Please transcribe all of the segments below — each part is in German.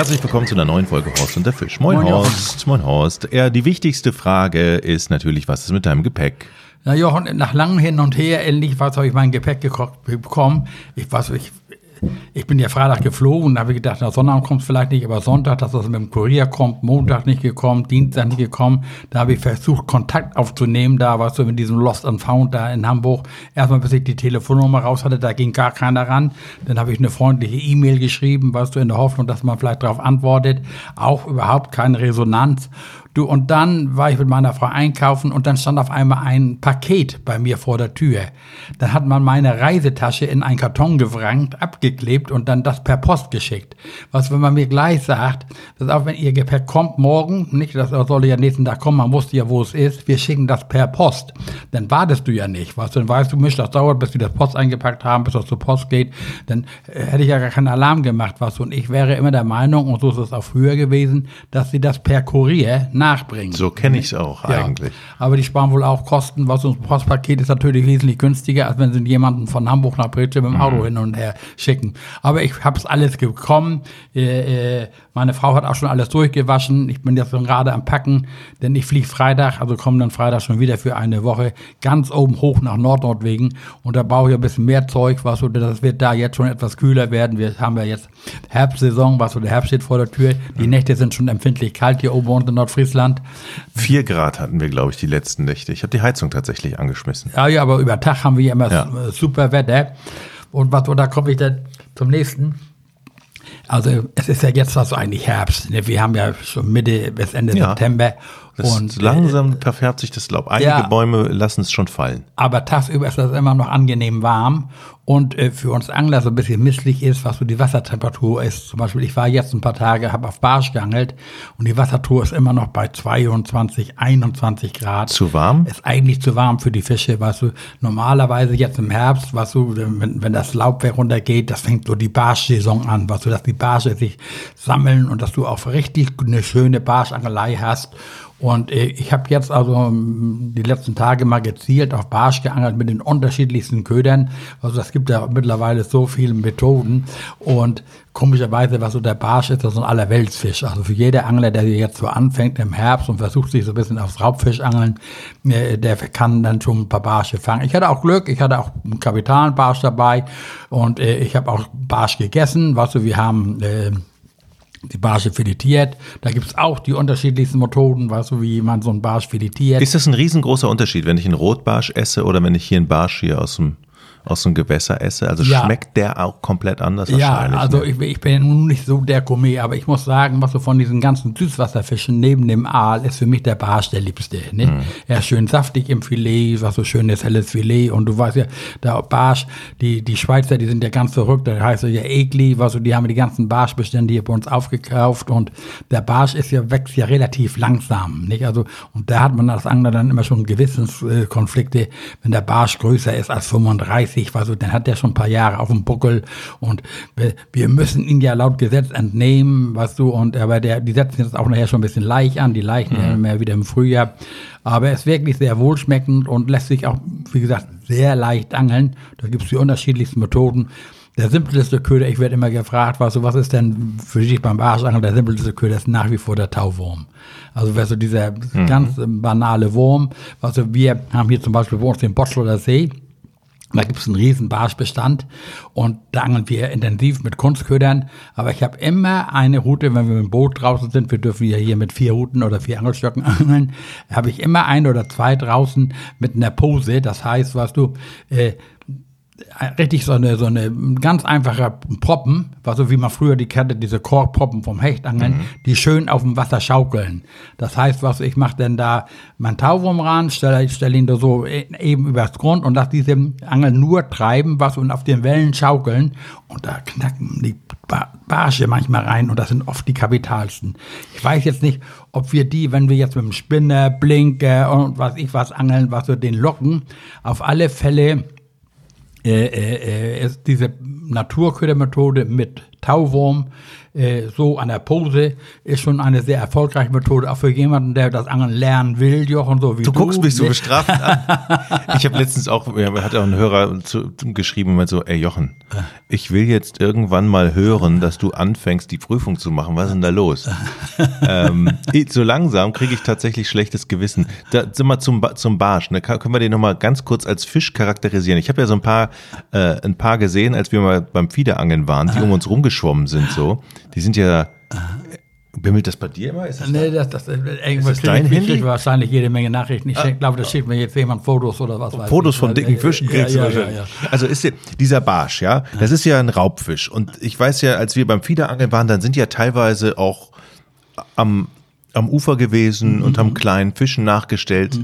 Herzlich willkommen zu einer neuen Folge Horst und der Fisch. Moin, Moin, Horst, moin Horst. Ja, die wichtigste Frage ist natürlich, was ist mit deinem Gepäck? Na Jochen, nach langem Hin und Her endlich was habe ich mein Gepäck gekocht, bekommen. Ich weiß, ich, ich bin ja Freitag geflogen, da habe ich gedacht, na Sonntag kommt vielleicht nicht, aber Sonntag, dass das mit dem Kurier kommt, Montag nicht gekommen, Dienstag nicht gekommen. Da habe ich versucht, Kontakt aufzunehmen, da warst du mit diesem Lost and Found da in Hamburg. Erstmal, bis ich die Telefonnummer raus hatte, da ging gar keiner ran. Dann habe ich eine freundliche E-Mail geschrieben, weißt du, in der Hoffnung, dass man vielleicht darauf antwortet. Auch überhaupt keine Resonanz. Du, und dann war ich mit meiner Frau einkaufen und dann stand auf einmal ein Paket bei mir vor der Tür. Dann hat man meine Reisetasche in einen Karton gewrangt, abgeklebt und dann das per Post geschickt. Was, wenn man mir gleich sagt, dass auch wenn ihr Gepäck kommt morgen, nicht, das soll ja nächsten Tag kommen, man wusste ja, wo es ist, wir schicken das per Post. Dann wartest du ja nicht, was, dann weißt du, Misch, das dauert, bis wir das Post eingepackt haben, bis das zur Post geht, dann äh, hätte ich ja gar keinen Alarm gemacht, was, und ich wäre immer der Meinung, und so ist es auch früher gewesen, dass sie das per Kurier nachbringen. So kenne ich es auch Ja, eigentlich. Aber die sparen wohl auch Kosten, was uns Postpaket ist natürlich wesentlich günstiger, als wenn sie jemanden von Hamburg nach Britsche mit dem Auto hin und her schicken. Aber ich habe es alles bekommen. Äh, äh, meine Frau hat auch schon alles durchgewaschen. Ich bin jetzt gerade am Packen, denn ich fliege Freitag, also komme dann Freitag schon wieder für eine Woche ganz oben hoch nach Nordnordwegen. Und da brauche ich ein bisschen mehr Zeug, was so, das wird da jetzt schon etwas kühler werden. Wir haben ja jetzt Herbstsaison, was so der Herbst steht vor der Tür. Die Nächte sind schon empfindlich kalt hier oben uns in Nordfriesland. Vier Grad hatten wir, glaube ich, die letzten Nächte. Ich habe die Heizung tatsächlich angeschmissen. Ja, ja, aber über Tag haben wir ja immer Ja. s- super Wetter. Und was, und da komme ich dann zum nächsten. Also, es ist ja jetzt also eigentlich Herbst. Ne? Wir haben ja schon Mitte bis Ende Ja. September. Das und, äh, langsam verfärbt sich das Laub. Einige ja. Bäume lassen es schon fallen. aber tagsüber ist das immer noch angenehm warm. Und äh, für uns Angler so ein bisschen misslich ist, was so die Wassertemperatur ist. Zum Beispiel, ich war jetzt ein paar Tage, habe auf Barsch geangelt und die Wassertour ist immer noch bei 22, 21 Grad. Zu warm? Ist eigentlich zu warm für die Fische, weißt du. Normalerweise jetzt im Herbst, weißt du, wenn, wenn das Laubwerk runtergeht, das fängt so die Barschsaison an, weißt du, dass die Barsche sich sammeln und dass du auch richtig eine schöne Barschangelei hast. Und äh, ich habe jetzt also ähm, die letzten Tage mal gezielt auf Barsch geangelt mit den unterschiedlichsten Ködern. Also das gibt ja mittlerweile so viele Methoden. Und komischerweise, was so der Barsch ist, das ist ein Allerweltsfisch. Also für jeder Angler, der jetzt so anfängt im Herbst und versucht sich so ein bisschen aufs Raubfischangeln, äh, der kann dann schon ein paar Barsche fangen. Ich hatte auch Glück, ich hatte auch einen kapitalen Barsch dabei und äh, ich habe auch Barsch gegessen. Weißt du, wir haben... Die Barsche filetiert. Da gibt's auch die unterschiedlichsten Methoden, weißt du, wie man so einen Barsch filetiert. Ist das ein riesengroßer Unterschied, wenn ich einen Rotbarsch esse oder wenn ich hier einen Barsch hier aus dem, aus dem Gewässer esse? Also Ja. schmeckt der auch komplett anders Ja, wahrscheinlich? also ne? ich, ich bin nun nicht so der Gourmet, aber ich muss sagen, was so von diesen ganzen Süßwasserfischen neben dem Aal ist für mich der Barsch der liebste. Ne? Mhm. Er ist schön saftig im Filet, was so schönes helles Filet und du weißt ja, der Barsch, die, die Schweizer, die sind ja ganz verrückt, da heißt er ja Egli, was so, die haben die ganzen Barschbestände hier bei uns aufgekauft und der Barsch ist ja, wächst ja relativ langsam, nicht? Also, und da hat man als Angler dann immer schon Gewissenskonflikte, wenn der Barsch größer ist als 35, was so, dann hat der schon ein paar Jahre auf dem Buckel und wir, wir müssen ihn ja laut Gesetz entnehmen, weißt du, und aber der, die setzen jetzt auch nachher schon ein bisschen Laich an, die Leichen ja immer wieder im Frühjahr. Aber er ist wirklich sehr wohlschmeckend und lässt sich auch, wie gesagt, sehr leicht angeln. Da gibt's die unterschiedlichsten Methoden. Der simpelste Köder, ich werde immer gefragt, was, weißt du, was ist denn für dich beim Barschangeln der simpelste Köder ist nach wie vor der Tauwurm. Also weißt du, dieser ganz ähm, banale Wurm, weißt du, wir haben hier zum Beispiel bei uns den Botschuler See, da gibt es einen riesen Barschbestand und da angeln wir intensiv mit Kunstködern. Aber ich habe immer eine Route, wenn wir mit dem Boot draußen sind, wir dürfen ja hier mit vier Routen oder vier Angelstöcken angeln, habe ich immer ein oder zwei draußen mit einer Pose. Das heißt, was du, äh, richtig so eine, so eine ganz einfache Proppen, was so wie man früher die kannte, diese Korkproppen vom Hechtangeln, die schön auf dem Wasser schaukeln. Das heißt, was ich mache denn da meinen Tauwurm ran, stelle stell ihn da so e- eben übers Grund und lasse diese Angel nur treiben, was und auf den Wellen schaukeln und da knacken die Ba- Barsche manchmal rein und das sind oft die kapitalsten. Ich weiß jetzt nicht, ob wir die, wenn wir jetzt mit dem Spinner, Blinker und was ich was angeln, was wir den locken, auf alle Fälle äh, äh, äh, diese Naturködermethode mit Tauwurm, äh, so an der Pose, ist schon eine sehr erfolgreiche Methode, auch für jemanden, der das Angeln lernen will, Jochen, so wie Du du. guckst mich so ne? bestraft an. Ich habe letztens auch, ja, hat auch ein Hörer zu, geschrieben, meint so, ey Jochen, ich will jetzt irgendwann mal hören, dass du anfängst, die Prüfung zu machen. Was ist denn da los? ähm, so langsam kriege ich tatsächlich schlechtes Gewissen. Da sind wir zum, zum Barsch. Ne? Können wir den nochmal ganz kurz als Fisch charakterisieren? Ich habe ja so ein paar, äh, ein paar gesehen, als wir mal beim Fiederangeln waren, die um uns rumgeschwommen sind so. Die sind ja, bimmelt das bei dir immer? Ist das Nee, das, das, äh, irgendwas das dein Handy? wahrscheinlich jede Menge Nachrichten. Ich denk- glaube, das schickt mir jetzt jemand Fotos oder was weiß Fotos ich. von dicken äh, Fischen ja, kriegst du ja, ja, wahrscheinlich. ja. Also ist ja, dieser Barsch, ja, das ist ja ein Raubfisch. Und ich weiß ja, als wir beim Fiederangeln waren, dann sind ja teilweise auch am, am Ufer gewesen Mhm. und haben kleinen Fischen nachgestellt.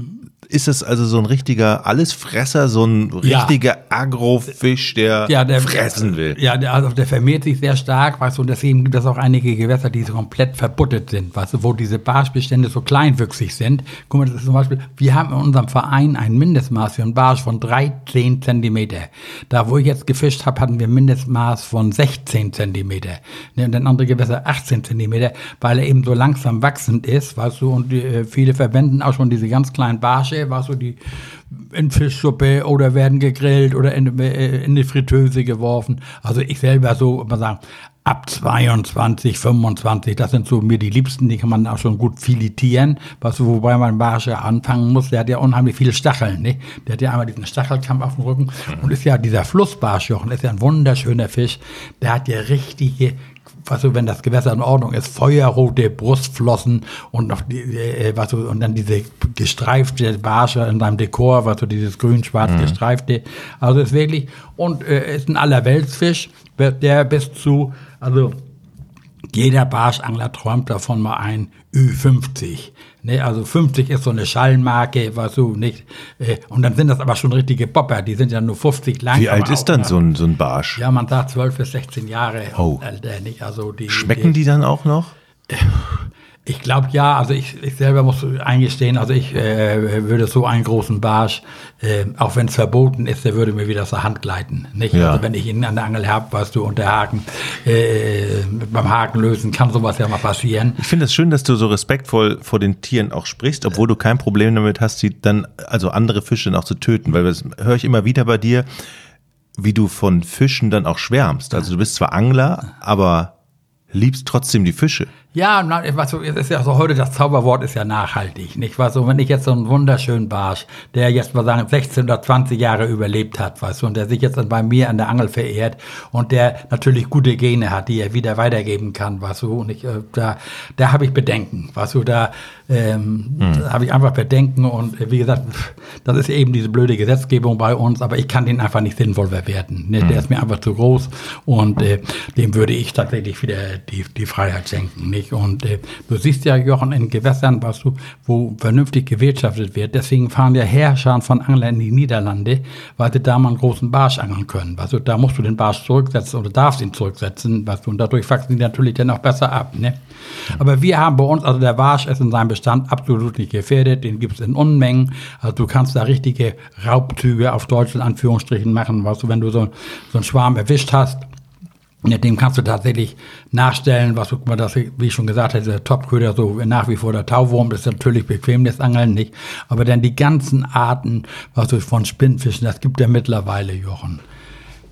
Ist es also so ein richtiger Allesfresser, so ein Ja. richtiger Agrofisch, der, Ja, der fressen will? Ja, der, also der vermehrt sich sehr stark, weißt du, und deswegen gibt es auch einige Gewässer, die so komplett verbuttet sind, weißt du, wo diese Barschbestände so kleinwüchsig sind. Guck mal, das ist zum Beispiel, wir haben in unserem Verein ein Mindestmaß für einen Barsch von 13 Zentimeter. Da, wo ich jetzt gefischt habe, hatten wir ein Mindestmaß von 16 Zentimeter. Ne, und dann andere Gewässer 18 Zentimeter, weil er eben so langsam wachsend ist, weißt du, und äh, viele verwenden auch schon diese ganz kleinen Barsche, weißt du, die in Fischsuppe oder werden gegrillt oder in, äh, in die Fritteuse geworfen. Also ich selber so, mal sagen, ab 22, 25, das sind so mir die Liebsten, die kann man auch schon gut filetieren, was, wobei man Barsche anfangen muss, der hat ja unheimlich viele Stacheln, ne? Der hat ja einmal diesen Stachelkamm auf dem Rücken und ist ja dieser Flussbarschjochen, ist ja ein wunderschöner Fisch, der hat ja richtige was so, wenn das Gewässer in Ordnung ist, feuerrote Brustflossen und noch die, äh, was so, und dann diese gestreifte Barsche in seinem Dekor, was so dieses grün-schwarz gestreifte. Also ist wirklich, und äh, ist ein Allerweltsfisch, der bis zu, also jeder Barschangler träumt davon mal ein Ü50. Ne, also 50 ist so eine Schallmarke, was so nicht. Äh, und dann sind das aber schon richtige Bopper, die sind ja nur 50 lang. Wie alt ist dann äh, so ein, so ein Barsch? Ja, man sagt 12 bis 16 Jahre Oh. Alter, nicht? Also die, Schmecken die dann auch noch? Ich glaube ja, also ich, ich selber muss eingestehen, also ich äh, würde so einen großen Barsch, äh, auch wenn es verboten ist, der würde mir wieder aus der Hand gleiten. Nicht? Ja. Also wenn ich ihn an der Angel habe, weißt du, und der Haken, äh, beim Haken lösen, kann sowas ja mal passieren. Ich finde es schön, dass du so respektvoll vor den Tieren auch sprichst, obwohl du kein Problem damit hast, sie dann, also andere Fische dann auch zu töten, weil das höre ich immer wieder bei dir, wie du von Fischen dann auch schwärmst. Also du bist zwar Angler, aber liebst trotzdem die Fische. Ja, na, ist ja so heute das Zauberwort ist ja nachhaltig, nicht? Weißt du, wenn ich jetzt so einen wunderschönen Barsch, der jetzt mal sagen 16 oder 20 Jahre überlebt hat, weißt du, und der sich jetzt dann bei mir an der Angel verehrt und der natürlich gute Gene hat, die er wieder weitergeben kann, weißt du, und ich, äh, da, da habe ich Bedenken, weißt du, da, ähm, da habe ich einfach Bedenken und äh, wie gesagt, das ist eben diese blöde Gesetzgebung bei uns, aber ich kann den einfach nicht sinnvoll verwerten. Ne? Der ist mir einfach zu groß und äh, dem würde ich tatsächlich wieder die, die Freiheit schenken, nicht? Und äh, du siehst ja, Jochen, in Gewässern, was du, wo vernünftig gewirtschaftet wird, deswegen fahren ja Herrscher von Anglern in die Niederlande, weil sie da mal einen großen Barsch angeln können. Weißt du, da musst du den Barsch zurücksetzen oder darfst ihn zurücksetzen, weißt du, und dadurch wachsen die natürlich dann auch besser ab, ne? Aber wir haben bei uns, also der Barsch ist in seinem Bestand absolut nicht gefährdet, den gibt es in Unmengen. Also du kannst da richtige Raubzüge auf Deutsch in Anführungsstrichen machen, weißt du, wenn du so, so einen Schwarm erwischt hast, ja, dem kannst du tatsächlich nachstellen, was mal, das, wie ich schon gesagt habe, der Topköder, so nach wie vor der Tauwurm, das ist natürlich bequem, das Angeln nicht. Aber dann die ganzen Arten, was du von Spinnfischen, das gibt ja mittlerweile, Jochen.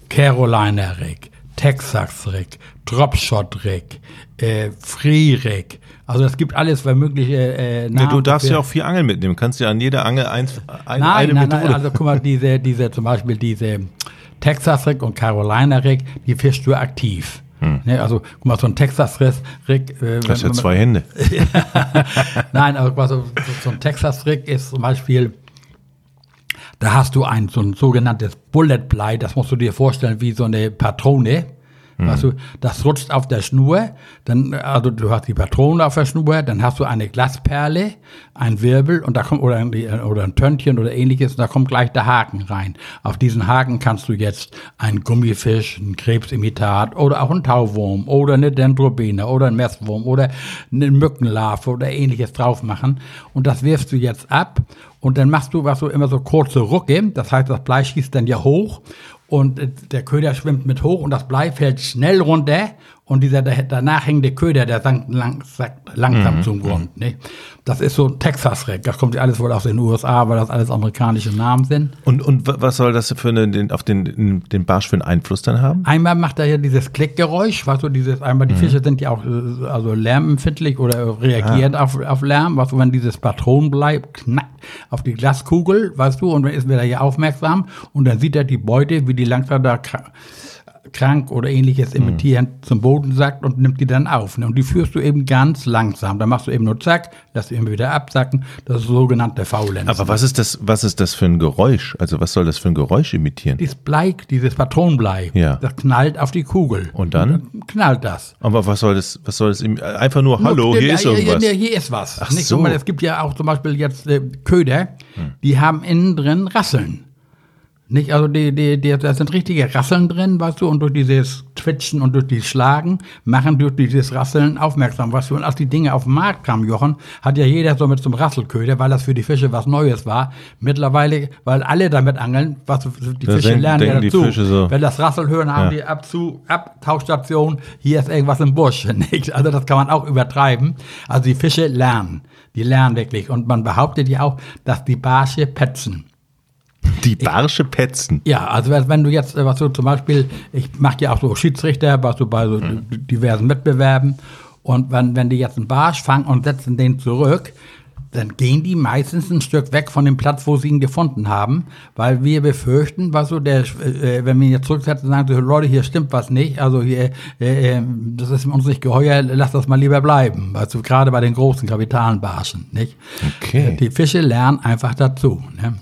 Carolina Rig, Texas Rig, Dropshot Rig, äh, Free Rig. Also es gibt alles für mögliche äh, Namen du darfst ja auch vier Angeln mitnehmen. Kannst ja an jeder Angel eins, ein, Nein, eine nein, Methode. nein, also guck mal, diese, diese, zum Beispiel diese Texas Rig und Carolina Rig, die fischst du aktiv. Ne, also, guck mal, so ein Texas Rig, Rig äh, du hast ja zwei Hände. Nein, aber was so, ein Texas Rig ist zum Beispiel, da hast du ein so ein sogenanntes Bullet Blei, das musst du dir vorstellen wie so eine Patrone. Weißt du, das rutscht auf der Schnur, dann, also du hast die Patrone auf der Schnur, dann hast du eine Glasperle, ein Wirbel und da kommt, oder ein, oder ein Töntchen oder ähnliches, und da kommt gleich der Haken rein. Auf diesen Haken kannst du jetzt einen Gummifisch, ein Krebsimitat oder auch einen Tauwurm oder eine Dendrobine oder ein Messwurm oder eine Mückenlarve oder ähnliches drauf machen. Und das wirfst du jetzt ab und dann machst du, was du immer so kurze Rucke, das heißt, das Blei schießt dann ja hoch und der Köder schwimmt mit hoch und das Blei fällt schnell runter und dieser da- danach hängende Köder, der sank lang, langsam zum Grund. Ne? Das ist so ein Texas-Reck. Das kommt ja alles wohl aus den USA, weil das alles amerikanische Namen sind. Und, und wa- was soll das für eine, den, auf den, den Barsch für einen Einfluss dann haben? Einmal macht er ja dieses Klickgeräusch, weißt du, dieses, einmal die Fische sind ja auch also lärmempfindlich oder reagieren auf, auf Lärm, weißt du, wenn dieses Patronenblei knackt auf die Glaskugel, weißt du, und dann ist er ja aufmerksam und dann sieht er die Beute, wie die langsam da krank oder ähnliches imitierend zum Boden sackt und nimmt die dann auf. Ne? Und die führst du eben ganz langsam. Da machst du eben nur zack, lässt du immer wieder absacken. Das ist sogenannte Faulenz. Aber was ist das, was ist das für ein Geräusch? Also was soll das für ein Geräusch imitieren? dieses Blei, dieses Patronenblei, Ja. das knallt auf die Kugel. Und dann? knallt das. Aber was soll das, was soll das, einfach nur, hallo, Nur- hier ist irgendwas. Ja, hier ist was. Ach Nicht? so. Hm. Mal, es gibt ja auch zum Beispiel jetzt äh, Köder, die haben innen drin Rasseln. Nicht, also die, die, die, da sind richtige Rasseln drin, weißt du, und durch dieses Twitchen und durch dieses Schlagen machen durch dieses Rasseln aufmerksam, weißt du. Und als die Dinge auf den Markt kamen, Jochen, hat ja jeder so mit einem Rasselköder, weil das für die Fische was Neues war. Mittlerweile, weil alle damit angeln, was die Da Fische denken- lernen ja denken die dazu. So. Wenn das Rassel hören, haben Ja. die ab zu Abtauchstation, hier ist irgendwas im Busch. Nicht? Also das kann man auch übertreiben. Also die Fische lernen. Die lernen wirklich. Und man behauptet ja auch, dass die Barsche petzen. Die Barsche petzen. Ja, also wenn du jetzt, äh, was du zum Beispiel, ich mache ja auch so Schiedsrichter, was du bei so diversen Wettbewerben, und wenn, wenn die jetzt einen Barsch fangen und setzen den zurück, dann gehen die meistens ein Stück weg von dem Platz, wo sie ihn gefunden haben, weil wir befürchten, was so der, äh, wenn wir ihn jetzt zurücksetzen, sagen so, Leute, hier stimmt was nicht, also hier, äh, äh, das ist uns nicht geheuer, lass das mal lieber bleiben, du, gerade bei den großen kapitalen Barschen, nicht? Okay. Die Fische lernen einfach dazu, ne?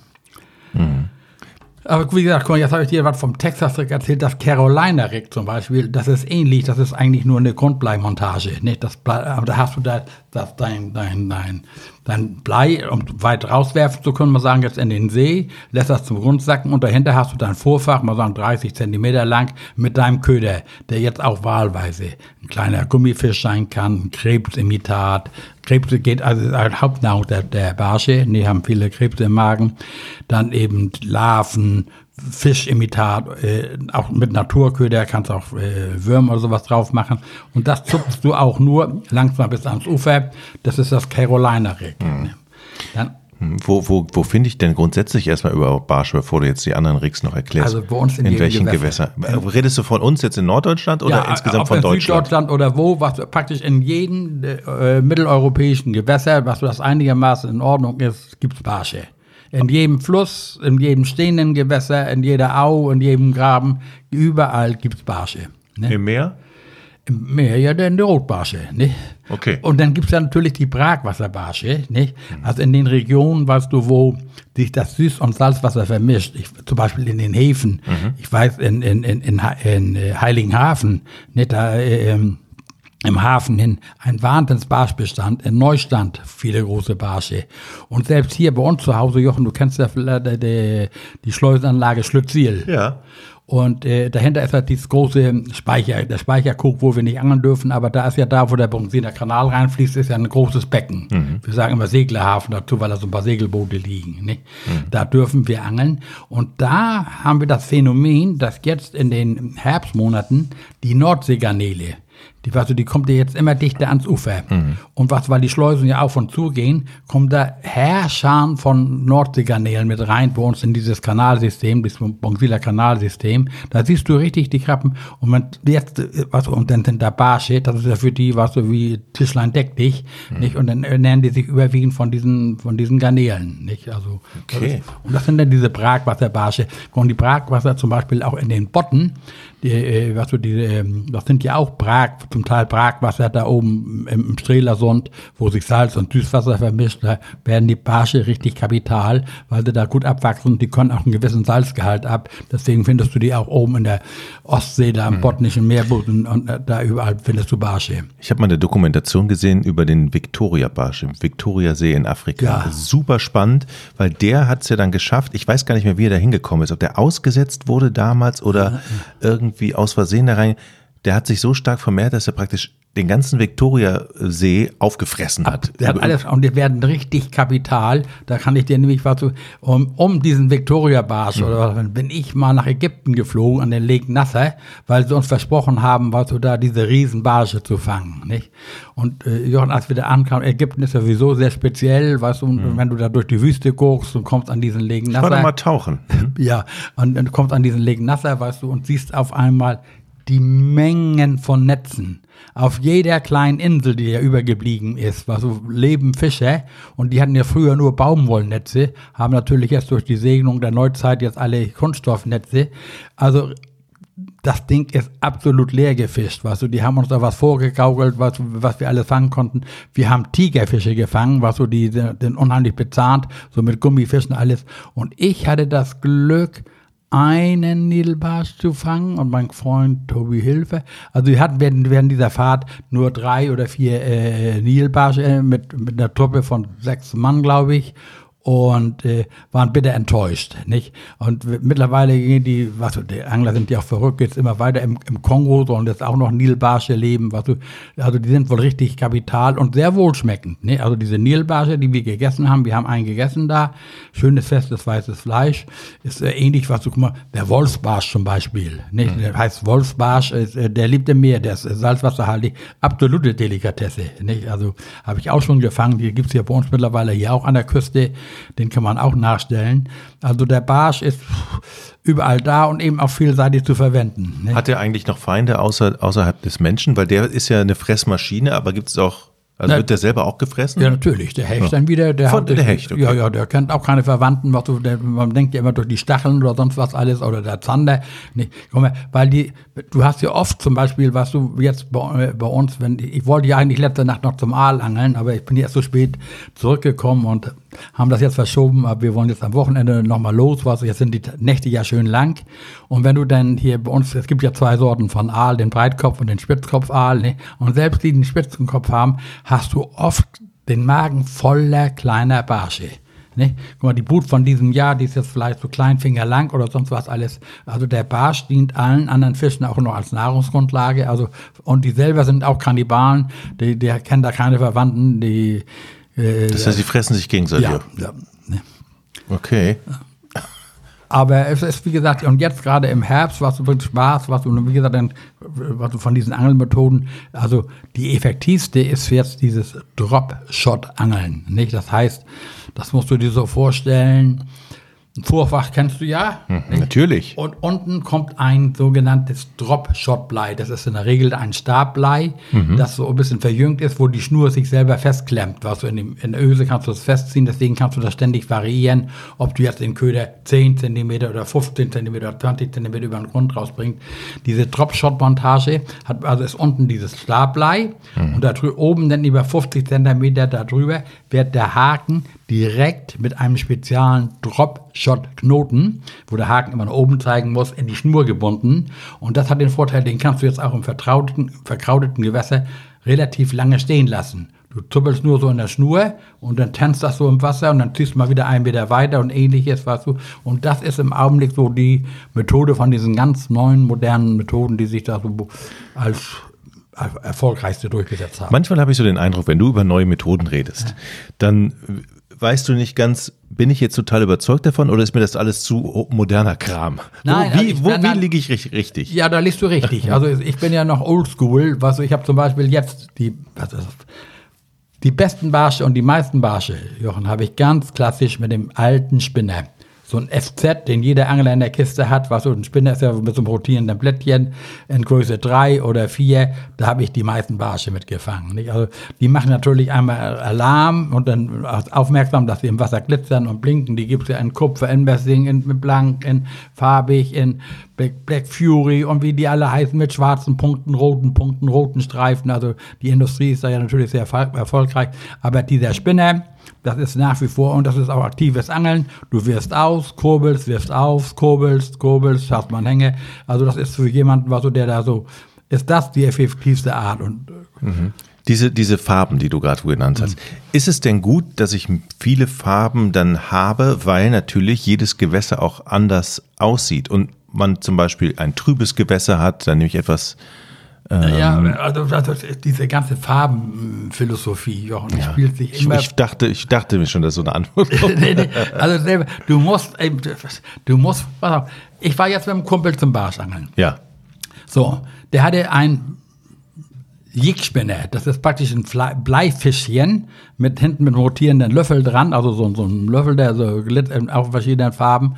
Aber wie gesagt, jetzt habe ich dir was vom Texas-Rick erzählt, das Carolina Rick zum Beispiel, das ist ähnlich, das ist eigentlich nur eine Grundbleimontage. Nicht? Das Blei, aber da hast du da, das, dein, dein, dein, dein Blei, um weit rauswerfen zu können, mal sagen, jetzt in den See, lässt das zum Grund sacken und dahinter hast du dein Vorfach, mal sagen 30 Zentimeter lang, mit deinem Köder, der jetzt auch wahlweise ein kleiner Gummifisch sein kann, ein Krebsimitat. Krebse geht also als Hauptnahrung der, der Barsche, die haben viele Krebse im Magen. Dann eben Larven, Fischimitat, äh, auch mit Naturköder kannst du auch äh, Würmer oder sowas drauf machen. Und das zupfst du auch nur langsam bis ans Ufer. Das ist das Carolina Rig. Dann, Hm, Wo, wo, wo finde ich denn grundsätzlich erstmal über Barsche, bevor du jetzt die anderen Rigs noch erklärst? Also bei uns in in welchen Gewässer. Gewässer? Redest du von uns jetzt in Norddeutschland oder insgesamt ob von in Deutschland? Süddeutschland oder wo, was praktisch in jedem äh, mitteleuropäischen Gewässer, was das einigermaßen in Ordnung ist, gibt's Barsche. In jedem Fluss, in jedem stehenden Gewässer, in jeder Au, in jedem Graben, überall gibt's Barsche. Ne? Im Meer? Im Meer ja dann die Rotbarsche. Ne? Okay. Und dann gibt's ja natürlich die Brackwasserbarsche. Nicht? Also in den Regionen, weißt du, wo sich das Süß- und Salzwasser vermischt. Ich, zum Beispiel in den Häfen. Ich weiß, in, in, in, in, in äh, Heiligenhafen, nicht? Da, äh, ähm, im Hafen hin ein Wahnsinnsbarschbestand, in Neustand viele große Barsche. Und selbst hier bei uns zu Hause, Jochen, du kennst ja die, die, die Schleusenanlage Schlütziel. Ja. Und äh, dahinter ist halt dieses große Speicher, der Speicherkrug, wo wir nicht angeln dürfen, aber da ist ja da, wo der Bronziner Kanal reinfließt, ist ja ein großes Becken. Wir sagen immer Seglerhafen dazu, weil da so ein paar Segelboote liegen. Nicht? Da dürfen wir angeln. Und da haben wir das Phänomen, dass jetzt in den Herbstmonaten die Nordseegarnele, die, also die kommt ja jetzt immer dichter ans Ufer. Und was, weil die Schleusen ja auf und zu gehen, kommt da Herrscharen von Nordseegarnelen mit rein bei uns in dieses Kanalsystem, dieses Bonsiler Kanalsystem. Da siehst du richtig die Krabben. Und man jetzt, äh, was, und dann sind da Barsche, das ist ja für die, was so wie Tischlein deck dich, nicht? Und dann ernähren die sich überwiegend von diesen, von diesen Garnelen, nicht? Also, das Okay. ist- und das sind dann diese Brackwasserbarsche. Und die Brackwasser zum Beispiel auch in den Botten, die, äh, was so diese, ähm, das sind ja auch Brag, zum Teil Brackwasser da oben im, im Strelasund, wo sich Salz und Süßwasser vermischt, da werden die Barsche richtig kapital, weil sie da gut abwachsen. Die können auch einen gewissen Salzgehalt ab. Deswegen findest du die auch oben in der Ostsee, da am botnischen Meerbusen und äh, da überall findest du Barsche. Ich habe mal eine Dokumentation gesehen über den Victoria-Barsch im Victoriasee in Afrika. Ja. Super spannend, weil der hat es ja dann geschafft. Ich weiß gar nicht mehr, wie er da hingekommen ist. Ob der ausgesetzt wurde damals oder irgendwie aus Versehen da rein. Der hat sich so stark vermehrt, dass er praktisch den ganzen Viktoriasee aufgefressen hat. Der hat alles, und die werden richtig Kapital. Da kann ich dir nämlich was um, um diesen Viktoria-Barsch mhm. oder was, bin ich mal nach Ägypten geflogen, an den Lake Nasser, weil sie uns versprochen haben, was so da diese Riesenbarsche zu fangen, nicht? Und, äh, Jochen, als wir da ankamen, Ägypten ist ja sowieso sehr speziell, weißt du, mhm. wenn du da durch die Wüste guckst und kommst an diesen Lake Nasser. Ich mal tauchen. Mhm. Ja, und, und kommst an diesen Lake Nasser, weißt du, und siehst auf einmal die Mengen von Netzen. Auf jeder kleinen Insel, die ja übergeblieben ist, war so leben Fische und die hatten ja früher nur Baumwollnetze, haben natürlich jetzt durch die Segnung der Neuzeit jetzt alle Kunststoffnetze. Also das Ding ist absolut leer gefischt, weißt du, die haben uns da was vorgegaukelt, was, was wir alles fangen konnten. Wir haben Tigerfische gefangen, was so die, den unheimlich bezahnt, so mit Gummifischen alles. Und ich hatte das Glück, einen Nilbarsch zu fangen und mein Freund Tobi Hilfe. Also wir hatten während, dieser Fahrt nur drei oder vier äh, Nilbarsche mit, mit einer Truppe von sechs Mann, glaube ich und äh, waren bitter enttäuscht, nicht? Und mittlerweile gehen die, was die Angler sind ja auch verrückt, jetzt immer weiter im, im Kongo, sollen jetzt auch noch Nilbarsche leben, was du, also die sind wohl richtig kapital und sehr wohlschmeckend, ne? Also diese Nilbarsche, die wir gegessen haben, wir haben einen gegessen da, schönes festes weißes Fleisch, ist äh, ähnlich, was du, guck mal, der Wolfsbarsch zum Beispiel, nicht? Mhm. Der heißt Wolfsbarsch, äh, der lebt im Meer, der ist salzwasserhaltig, absolute Delikatesse, nicht? Also habe ich auch schon gefangen, die gibt's ja bei uns mittlerweile hier auch an der Küste, den kann man auch nachstellen. Also der Barsch ist überall da und eben auch vielseitig zu verwenden. Ne? Hat er eigentlich noch Feinde außer, außerhalb des Menschen? Weil der ist ja eine Fressmaschine, aber gibt es auch also Na, wird der selber auch gefressen? Ja, natürlich. Der Hecht ja. dann wieder. Der, Von, hat, der Hecht, okay. Ja, ja, der kennt auch keine Verwandten. Was du, der, man denkt ja immer durch die Stacheln oder sonst was alles oder der Zander. Nee, guck mal, weil die, du hast ja oft zum Beispiel, was du jetzt bei, bei, uns, wenn ich wollte ja eigentlich letzte Nacht noch zum Aal angeln, aber ich bin erst so spät zurückgekommen und haben das jetzt verschoben, aber wir wollen jetzt am Wochenende nochmal los, was jetzt sind die Nächte ja schön lang. Und wenn du dann hier bei uns, es gibt ja zwei Sorten von Aal, den Breitkopf und den Spitzkopfaal, ne? und selbst die, die den Spitzenkopf haben, hast du oft den Magen voller kleiner Barsche. Ne? Guck mal, die Brut von diesem Jahr, die ist jetzt vielleicht so Kleinfinger lang oder sonst was alles. Also der Barsch dient allen anderen Fischen auch noch als Nahrungsgrundlage. Also, und die selber sind auch Kannibalen, die, die kennen da keine Verwandten, die äh, das heißt, sie fressen sich gegenseitig. Ja, ja. Ne. Okay. Aber es ist, wie gesagt, und jetzt gerade im Herbst, was wirklich Spaß, was du, wie gesagt, was von diesen Angelmethoden, also die effektivste ist jetzt dieses Drop-Shot-Angeln, nicht? Das heißt, das musst du dir so vorstellen, Vorfach kennst du ja. Hm, natürlich. Und unten kommt ein sogenanntes Drop-Shot-Blei. Das ist in der Regel ein Stabblei, mhm. das so ein bisschen verjüngt ist, wo die Schnur sich selber festklemmt. Was du in, dem, in der Öse kannst du das festziehen, deswegen kannst du das ständig variieren, ob du jetzt den Köder 10 cm oder 15 cm oder 20 cm über den Grund rausbringst. Diese Drop-Shot-Montage hat, also ist unten dieses Stabblei mhm. und da oben dann über 50 cm darüber wird der Haken direkt mit einem speziellen Drop-Shot-Knoten, wo der Haken immer nach oben zeigen muss, in die Schnur gebunden. Und das hat den Vorteil, den kannst du jetzt auch im vertrauten, verkrauteten Gewässer relativ lange stehen lassen. Du zuppelst nur so in der Schnur und dann tanzt das so im Wasser und dann ziehst du mal wieder einen Meter weiter und ähnliches, weißt du. Und das ist im Augenblick so die Methode von diesen ganz neuen, modernen Methoden, die sich da so als erfolgreichste durchgesetzt haben. Manchmal habe ich so den Eindruck, wenn du über neue Methoden redest, ja. dann weißt du nicht ganz, bin ich jetzt total überzeugt davon oder ist mir das alles zu moderner Kram? Nein, wo, wie, also wie liege ich richtig? Ja, da liegst du richtig. Also ich bin ja noch oldschool. Was, ich habe zum Beispiel jetzt die, was ist, die besten Barsche und die meisten Barsche, Jochen, habe ich ganz klassisch mit dem alten Spinner so ein FZ, den jeder Angler in der Kiste hat, was so ein Spinner ist ja mit so einem rotierenden Blättchen in Größe 3 oder 4, da habe ich die meisten Barsche mitgefangen. Nicht? Also die machen natürlich einmal Alarm und dann aufmerksam, dass sie im Wasser glitzern und blinken. Die gibt es ja in Kupfer, in Messing, in Blank, in farbig, in Black, Black Fury und wie die alle heißen mit schwarzen Punkten, roten Punkten, roten Streifen. Also die Industrie ist da ja natürlich sehr erfolgreich. Aber dieser Spinner, das ist nach wie vor und das ist auch aktives Angeln. Du wirst aus, kurbelst, wirst auf, kurbelst, kurbelst, hast man Hänge. Also das ist für jemanden, was so der da so, ist das die effektivste Art und mhm. Diese, diese Farben, die du gerade genannt hast, mhm. ist es denn gut, dass ich viele Farben dann habe, weil natürlich jedes Gewässer auch anders aussieht und man zum Beispiel ein trübes Gewässer hat, dann nehme ich etwas ja, also, also diese ganze Farbenphilosophie, Jochen, ja. spielt sich ich, immer. ich, dachte, ich dachte mir schon, dass so eine Antwort kommt. nee, nee, also du musst, eben, du musst, pass auf, ich war jetzt mit einem Kumpel zum Barschangeln. ja. So, der hatte ein Jigspinner, das ist praktisch ein Bleifischchen mit hinten mit einem rotierenden Löffel dran, also so, so ein Löffel, der so glitt in auch in verschiedenen Farben,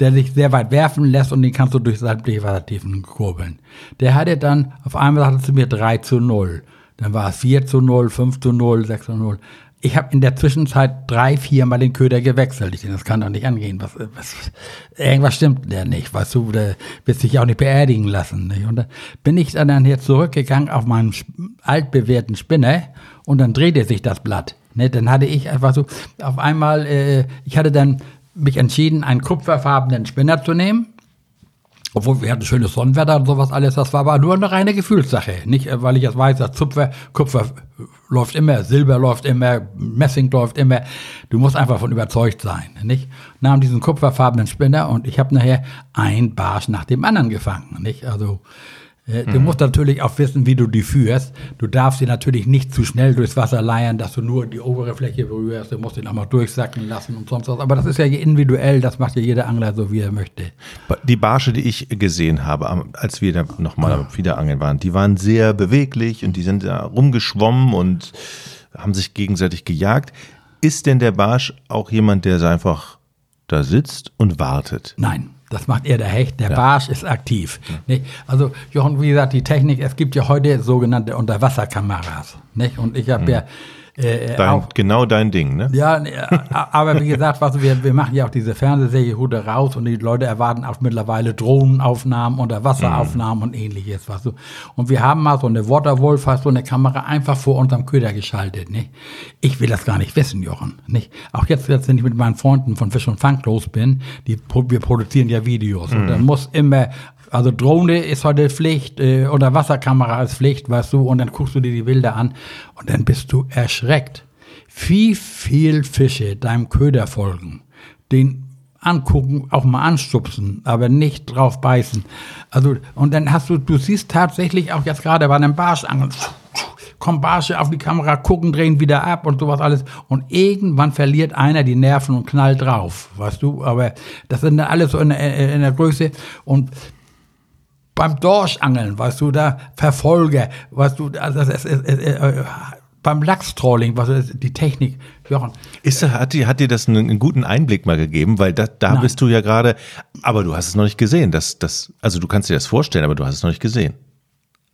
der sich sehr weit werfen lässt und den kannst du durch sämtliche Wassertiefen kurbeln. Der hatte dann, auf einmal sagte zu mir 3 zu 0. Dann war es 4 zu 0, 5 zu 0, 6 zu 0. Ich habe in der Zwischenzeit drei, viermal den Köder gewechselt. Ich denke, das kann doch nicht angehen. Was, was, irgendwas stimmt der nicht. Weißt du, der wird sich auch nicht beerdigen lassen. Nicht? Und da bin ich dann hier zurückgegangen auf meinen altbewährten Spinner und dann drehte sich das Blatt. Ne? Dann hatte ich einfach so, auf einmal, äh, ich hatte dann mich entschieden, einen kupferfarbenen Spinner zu nehmen. Obwohl wir hatten schönes Sonnenwetter und sowas alles, das war aber nur eine reine Gefühlssache. Nicht, äh, weil ich jetzt weiß, dass Zupfer, Kupfer läuft immer, Silber läuft immer, Messing läuft immer. Du musst einfach von überzeugt sein. Nicht? Nahm diesen kupferfarbenen Spinner und ich habe nachher ein Barsch nach dem anderen gefangen. Nicht? Also du musst natürlich auch wissen, wie du die führst. Du darfst sie natürlich nicht zu schnell durchs Wasser leiern, dass du nur die obere Fläche berührst. Du musst ihn auch mal durchsacken lassen und sonst was. Aber das ist ja individuell, das macht ja jeder Angler so, wie er möchte. Die Barsche, die ich gesehen habe, als wir da nochmal am Wiederangeln waren, die waren sehr beweglich und die sind da rumgeschwommen und haben sich gegenseitig gejagt. Ist denn der Barsch auch jemand, der einfach da sitzt und wartet? Nein, das macht eher der Hecht. Der Barsch ist aktiv. Nicht? Also, Jochen, wie gesagt, die Technik, es gibt ja heute sogenannte Unterwasserkameras. Nicht? Und ich habe ja äh, Dein, auch. genau dein Ding, ne? Ja, nee, a- aber wie gesagt, was, wir, wir machen ja auch diese Fernsehserie Hude raus und die Leute erwarten auch mittlerweile Drohnenaufnahmen, Unterwasseraufnahmen und ähnliches. Was du. Und wir haben mal so eine Waterwolf, hast so eine Kamera einfach vor unserem Köder geschaltet. Nicht? Ich will das gar nicht wissen, Jochen. Nicht? Auch jetzt, jetzt, wenn ich mit meinen Freunden von Fisch und Fang los bin, die, wir produzieren ja Videos. Und dann muss immer also Drohne ist heute Pflicht, äh, oder Wasserkamera ist Pflicht, weißt du, und dann guckst du dir die Bilder an und dann bist du erschreckt, wie viel Fische deinem Köder folgen, den angucken, auch mal anstupsen, aber nicht drauf beißen. Also, und dann hast du, du siehst tatsächlich auch jetzt gerade bei einem Barschangeln, kommen Barsche auf die Kamera, gucken, drehen wieder ab und sowas alles. Und irgendwann verliert einer die Nerven und knallt drauf, weißt du. Aber das sind dann alles so in, in der Größe. Und beim Dorschangeln, weißt du, da Verfolger, weißt du, also ist, ist, äh, beim Lachstrolling, was ist die Technik, Jochen, Ist, hat, dir, hat dir das einen, einen guten Einblick mal gegeben? Weil da, da Nein. bist du ja gerade, aber du hast es noch nicht gesehen. Das, das, also du kannst dir das vorstellen, aber du hast es noch nicht gesehen.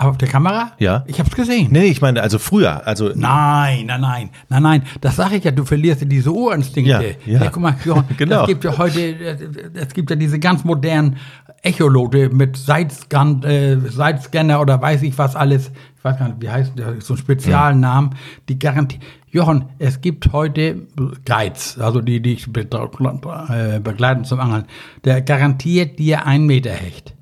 Aber auf der Kamera? Ja. Ich hab's gesehen. Nee, ich meine, also früher, also Nein, nein, nein, nein, nein, das sage ich ja, du verlierst ja diese Urinstinkte. Ja, ja. guck mal, Jochen, Genau. es gibt ja heute, es gibt ja diese ganz modernen Echolote mit Sidescan, äh, Sidescanner oder weiß ich was alles, ich weiß gar nicht, wie heißt der, so ein Spezialnamen, die garantieren, Jochen, es gibt heute Guides, also die, die ich äh, begleiten zum Angeln, der garantiert dir ein Meter Hecht,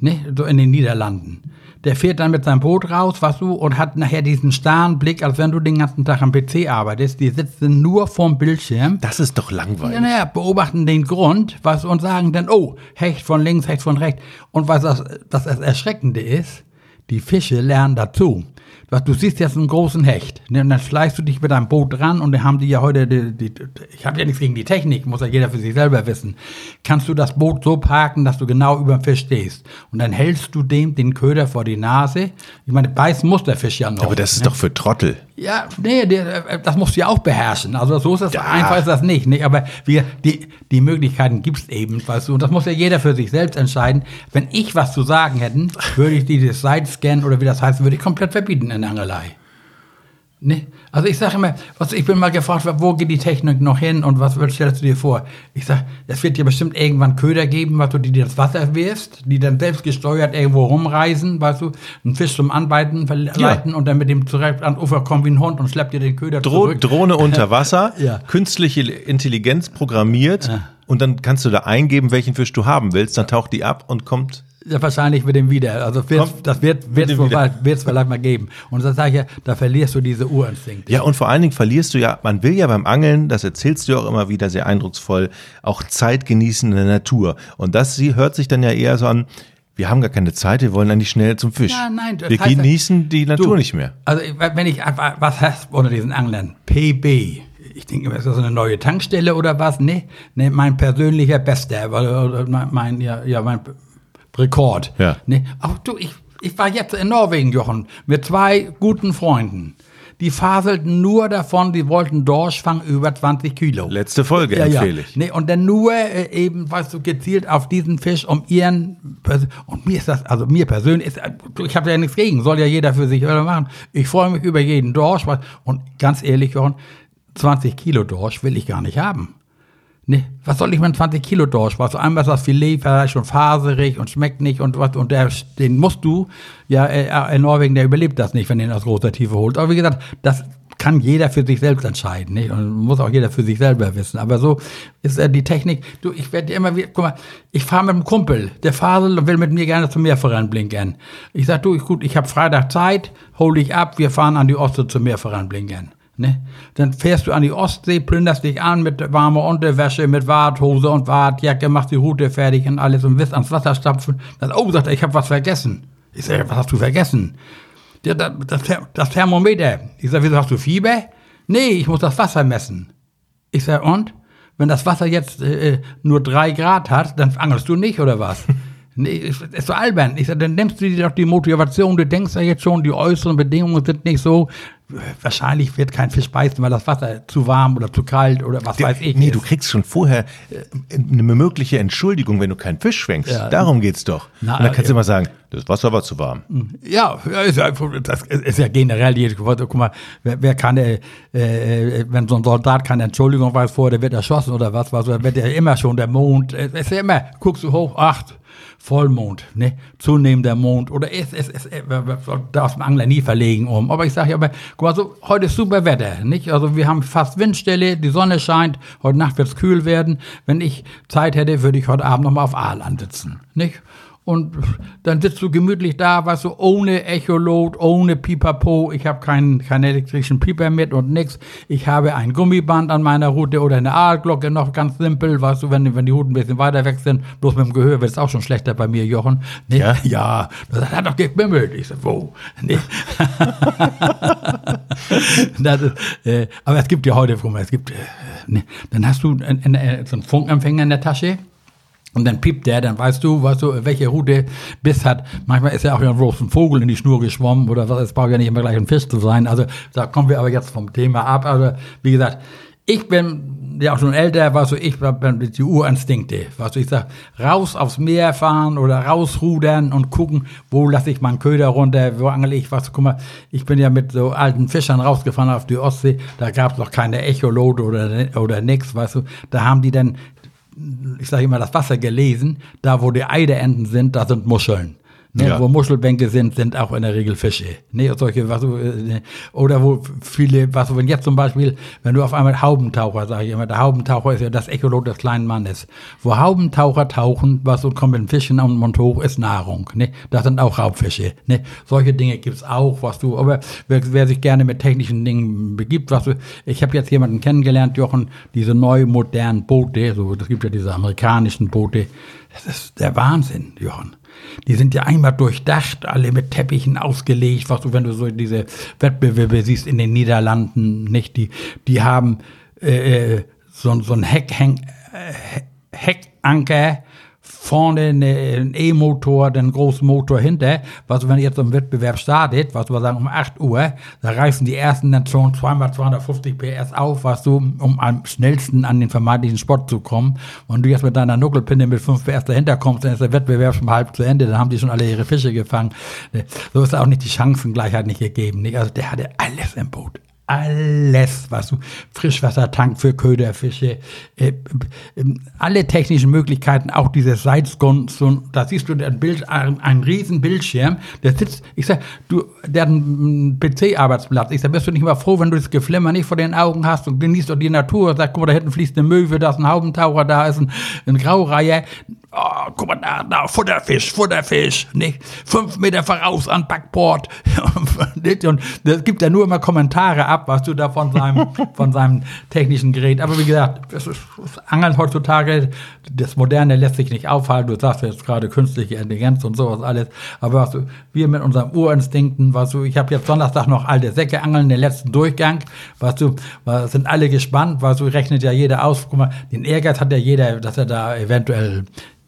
ne, so in den Niederlanden. Der fährt dann mit seinem Boot raus, was du, und hat nachher diesen starren Blick, als wenn du den ganzen Tag am PC arbeitest. Die sitzen nur vorm Bildschirm. das ist doch langweilig. Ja, naja, beobachten den Grund, was und sagen dann, oh, Hecht von links, Hecht von rechts. Und was das, das, das Erschreckende ist, die Fische lernen dazu. Was, du siehst jetzt einen großen Hecht, ne, und dann schleichst du dich mit deinem Boot dran und dann haben die ja heute, die, die, ich habe ja nichts gegen die Technik, muss ja jeder für sich selber wissen. Kannst du das Boot so parken, dass du genau über dem Fisch stehst. Und dann hältst du dem den Köder vor die Nase. Ich meine, beißen muss der Fisch ja noch. Aber das ist ne? doch für Trottel. Ja, nee, der, äh, das musst du ja auch beherrschen. Also so ist das Ja. einfach ist das nicht. nicht? Aber wir, die, die Möglichkeiten gibt's eben, weißt du, und das muss ja jeder für sich selbst entscheiden. Wenn ich was zu sagen hätte, würde ich dieses Sidescan oder wie das heißt, würde ich komplett verbieten in der Angelei. Ne? Also ich sage immer, was, ich bin mal gefragt, wo geht die Technik noch hin und was stellst du dir vor? Ich sage, es wird dir bestimmt irgendwann Köder geben, was du die dir ins Wasser wirfst, die dann selbst gesteuert irgendwo rumreisen, weißt du, einen Fisch zum Anbeiten verleiten und dann mit dem zurück ans Ufer kommen wie ein Hund und schleppt dir den Köder Dro zurück. Drohne unter Wasser, Ja. künstliche Intelligenz programmiert und dann kannst du da eingeben, welchen Fisch du haben willst, dann taucht die ab und kommt. Ja, wahrscheinlich mit dem wieder. Also wird's, Kommt das wird es wieder. vielleicht mal geben. Und das sage ich ja, da verlierst du diese Urinstinkte. Ja, und vor allen Dingen verlierst du ja, man will ja beim Angeln, das erzählst du ja auch immer wieder sehr eindrucksvoll, auch Zeit genießen in der Natur. Und das sie hört sich dann ja eher so an, wir haben gar keine Zeit, wir wollen eigentlich schnell zum Fisch. Ja, nein, das wir heißt genießen die Natur Du, nicht mehr. Also wenn ich, was heißt unter diesen Anglern? PB. Ich denke, ist das eine neue Tankstelle oder was? Nee, nee mein persönlicher Bester, mein, ja, ja, mein Rekord. Ja. Nee, auch du, ich, ich war jetzt in Norwegen, Jochen, mit zwei guten Freunden. Die faselten nur davon, die wollten Dorsch fangen über 20 Kilo. Letzte Folge Ja, ja. empfehle ich. Nee, und dann nur äh, eben, weißt du, gezielt auf diesen Fisch, um ihren. Und mir ist das, also mir persönlich, ist, äh, ich habe ja nichts gegen, soll ja jeder für sich machen. Ich freue mich über jeden Dorsch. Und ganz ehrlich, Jochen, 20 Kilo Dorsch will ich gar nicht haben. Nee, was soll ich mit 20 Kilo Dorsch? Was, einmal ist das Filet vielleicht schon faserig und schmeckt nicht und was, und der, den musst du, ja, äh, in Norwegen, der überlebt das nicht, wenn ihn aus großer Tiefe holst. Aber wie gesagt, das kann jeder für sich selbst entscheiden, nicht? Und muss auch jeder für sich selber wissen. Aber so ist äh, die Technik. Du, ich werde immer wieder, guck mal, ich fahre mit einem Kumpel, der Fasel und will mit mir gerne zum Meerverein blinken. Ich sag, du, ich, gut, ich habe Freitag Zeit, hol dich ab, wir fahren an die Ostsee zum Meerverein blinken. Ne? Dann fährst du an die Ostsee, plünderst dich an mit warmer Unterwäsche, mit Warthose und Wartjacke, machst die Route fertig und alles und wirst ans Wasser stapfen. Dann, oh, sagt er, ich habe was vergessen. Ich sage, was hast du vergessen? Ja, das, das, Ther- das Thermometer. Ich sage, wieso hast du Fieber? Nee, ich muss das Wasser messen. Ich sage, und? Wenn das Wasser jetzt äh, nur drei Grad hat, dann angelst du nicht, oder was? nee, ist, ist so albern. Ich sage, dann nimmst du dir doch die Motivation, du denkst ja jetzt schon, die äußeren Bedingungen sind nicht so. Wahrscheinlich wird kein Fisch beißen, weil das Wasser zu warm oder zu kalt oder was weiß ich. nee, ist. du kriegst schon vorher äh, eine mögliche Entschuldigung, wenn du keinen Fisch fängst. Ja. Darum geht's doch. Na, Und dann kannst ja. du immer sagen, das Wasser war zu warm. Ja, ja, ist ja, das ist ja generell, die- guck mal, wer, wer kann, äh, äh, wenn so ein Soldat keine Entschuldigung weiß vorher, der wird erschossen oder was, was, dann wird ja immer schon der Mond, äh, ist ja immer, guckst du hoch, acht, Vollmond, ne, zunehmender Mond, oder es, es, es, es darf dem Angler nie verlegen um. Aber ich sage ja, aber, guck mal, so, heute ist super Wetter, nicht? Also wir haben fast Windstille, die Sonne scheint, heute Nacht wird es kühl werden. Wenn ich Zeit hätte, würde ich heute Abend nochmal auf Aaland sitzen, nicht? Und dann sitzt du gemütlich da, weißt du, ohne Echolot, ohne Pipapo. Ich habe keinen, keinen elektrischen Pieper mit und nix. Ich habe ein Gummiband an meiner Route oder eine Aalglocke, noch ganz simpel, weißt du, wenn, wenn die Routen ein bisschen weiter weg sind. Bloß mit dem Gehör wird es auch schon schlechter bei mir, Jochen. Nee, Ja? Ja, das hat doch gebimmelt. Ich so, wo? Nee. ist, äh, aber es gibt ja heute, guck mal, es gibt, äh, ne, dann hast du ein, ein, ein, so einen Funkempfänger in der Tasche. Und dann piept der, dann weißt du, weißt du, welche Route Biss hat. Manchmal ist ja auch ein Vogel in die Schnur geschwommen oder was. Es braucht ja nicht immer gleich ein Fisch zu sein. Also da kommen wir aber jetzt vom Thema ab. Also wie gesagt, ich bin ja auch schon älter, weißt du, ich bin die Urinstinkte. Weißt du, ich sag, raus aufs Meer fahren oder rausrudern und gucken, wo lasse ich meinen Köder runter, wo angel ich, was, guck mal, ich bin ja mit so alten Fischern rausgefahren auf die Ostsee, da gab es noch keine Echolote oder, oder nix, weißt du, da haben die dann ich sage immer, das Wasser gelesen, da wo die Eiderenten sind, da sind Muscheln. Ne, Ja. Wo Muschelbänke sind, sind auch in der Regel Fische. Ne, solche, was, du, äh, ne, oder wo viele, was, du, wenn jetzt zum Beispiel, wenn du auf einmal Haubentaucher, sage ich immer, der Haubentaucher ist ja das Echolot des kleinen Mannes. Wo Haubentaucher tauchen, was so kommt mit Fischen am Mund hoch, ist Nahrung. Ne? Das sind auch Raubfische. Ne? Solche Dinge gibt's auch, was du, aber wer, wer sich gerne mit technischen Dingen begibt, was du, ich habe jetzt jemanden kennengelernt, Jochen, diese neu modernen Boote, so, das gibt ja diese amerikanischen Boote, das ist der Wahnsinn, Jochen. Die sind ja einmal durchdacht, alle mit Teppichen ausgelegt, was du, wenn du so diese Wettbewerbe siehst in den Niederlanden, nicht? Die, die haben äh, äh, so, so ein Heckhäng, äh, Heckanker, vorne ein E-Motor, den großen Motor hinter. Was, wenn jetzt ein Wettbewerb startet, was wir sagen um 8 Uhr, da reißen die ersten dann schon zweimal 250 PS auf, was du, um am schnellsten an den vermeintlichen Spot zu kommen. Und du jetzt mit deiner Nuckelpinne mit 5 PS dahinter kommst, dann ist der Wettbewerb schon halb zu Ende, dann haben die schon alle ihre Fische gefangen. So ist auch nicht die Chancengleichheit nicht gegeben. Nicht? Also der hatte alles im Boot alles, was du, Frischwassertank für Köderfische, äh, äh, alle technischen Möglichkeiten, auch dieses Seitsgon, so, da siehst du ein Bild, ein, ein riesen Bildschirm, der sitzt, ich sag, du, der hat einen PC-Arbeitsplatz, ich sag, bist du nicht mal froh, wenn du das Geflimmer nicht vor den Augen hast und genießt doch die Natur, sag, guck mal, da hinten fließt eine Möwe, da ist ein Haubentaucher, da ist ein, ein Graureiher, oh, guck mal da, da, Futterfisch, Futterfisch, nicht? Fünf Meter voraus an Backbord. und es gibt ja nur immer Kommentare ab, was du da von seinem, von seinem technischen Gerät. Aber wie gesagt, das ist, das Angeln heutzutage, das Moderne lässt sich nicht aufhalten. Du sagst jetzt gerade künstliche Intelligenz und sowas alles. Aber was du, wir mit unseren Urinstinkten, was du, ich habe jetzt Donnerstag noch alte Säcke angeln, den letzten Durchgang, was du, was, sind alle gespannt, was du, rechnet ja jeder aus. Guck mal, den Ehrgeiz hat ja jeder, dass er da eventuell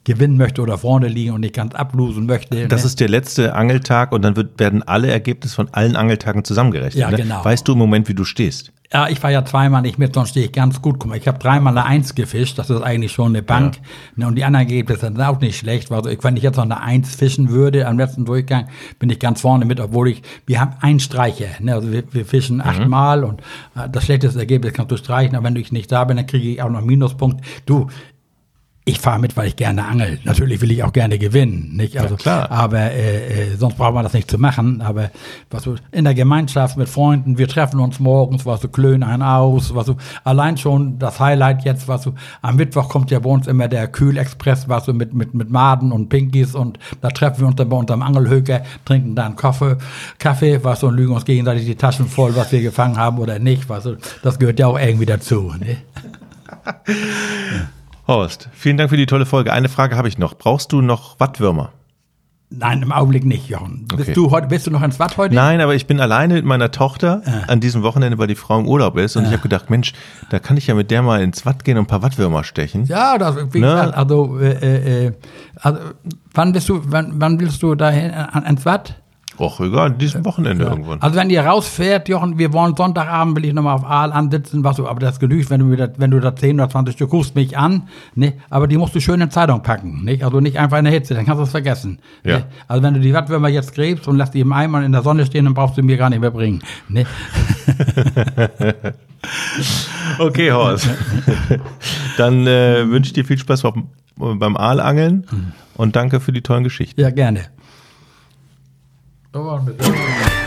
gewinnen möchte oder vorne liegen und nicht ganz ablosen möchte. Das ne? ist der letzte Angeltag und dann wird, werden alle Ergebnisse von allen Angeltagen zusammengerechnet. Ja, ne? genau. Weißt du im Moment, wie du stehst? Ja, ich war ja zweimal nicht mit, sonst stehe ich ganz gut. Guck mal, ich habe dreimal eine Eins gefischt, das ist eigentlich schon eine Bank. Ne, und die anderen Ergebnisse sind auch nicht schlecht. Also ich, wenn ich jetzt noch eine Eins fischen würde am letzten Durchgang, bin ich ganz vorne mit, obwohl ich, wir haben einen Streicher. Ne? Also wir, wir fischen achtmal und äh, das schlechteste Ergebnis kannst du streichen, aber wenn ich nicht da bin, dann kriege ich auch noch Minuspunkt. Du, ich fahre mit, weil ich gerne angel. Natürlich will ich auch gerne gewinnen, nicht? Also, klar. Aber äh, äh, sonst braucht man das nicht zu machen. Aber was so in der Gemeinschaft mit Freunden, wir treffen uns morgens, was so klönen einen aus, was so allein schon das Highlight jetzt, was so am Mittwoch kommt ja bei uns immer der Kühlexpress, was so mit mit mit Maden und Pinkies und da treffen wir uns dann bei unserem Angelhöker, trinken dann Kaffee, Kaffee, was so und lügen uns gegenseitig die Taschen voll, was wir gefangen haben oder nicht, was so. Das gehört ja auch irgendwie dazu. Ne? Horst, vielen Dank für die tolle Folge. Eine Frage habe ich noch. Brauchst du noch Wattwürmer? Nein, im Augenblick nicht, Jochen. Okay. Bist du heute, bist du noch ins Watt heute? Nein, aber ich bin alleine mit meiner Tochter an diesem Wochenende, weil die Frau im Urlaub ist. Und ich habe gedacht, Mensch, da kann ich ja mit der mal ins Watt gehen und ein paar Wattwürmer stechen. Ja, das, wie Ne? gesagt, also, äh, äh, also, wann bist du, wann, wann willst du dahin, an, ans Watt? Och, egal, an diesem Wochenende irgendwann. Also wenn ihr rausfährt, Jochen, wir wollen Sonntagabend, will ich nochmal auf Aal ansitzen, was du, aber das genügt, wenn du, wenn du da 10 oder 20 Stück rufst mich an, ne? aber die musst du schön in Zeitung packen, nicht? Also nicht einfach in der Hitze, dann kannst du es vergessen. Ja. Ne? Also wenn du die Wattwürmer jetzt gräbst und lässt die im Eimer in der Sonne stehen, dann brauchst du mir gar nicht mehr bringen. Ne? Okay, Horst. Dann äh, wünsche ich dir viel Spaß beim, beim Aalangeln und danke für die tollen Geschichten. Ja, gerne. So, bitte.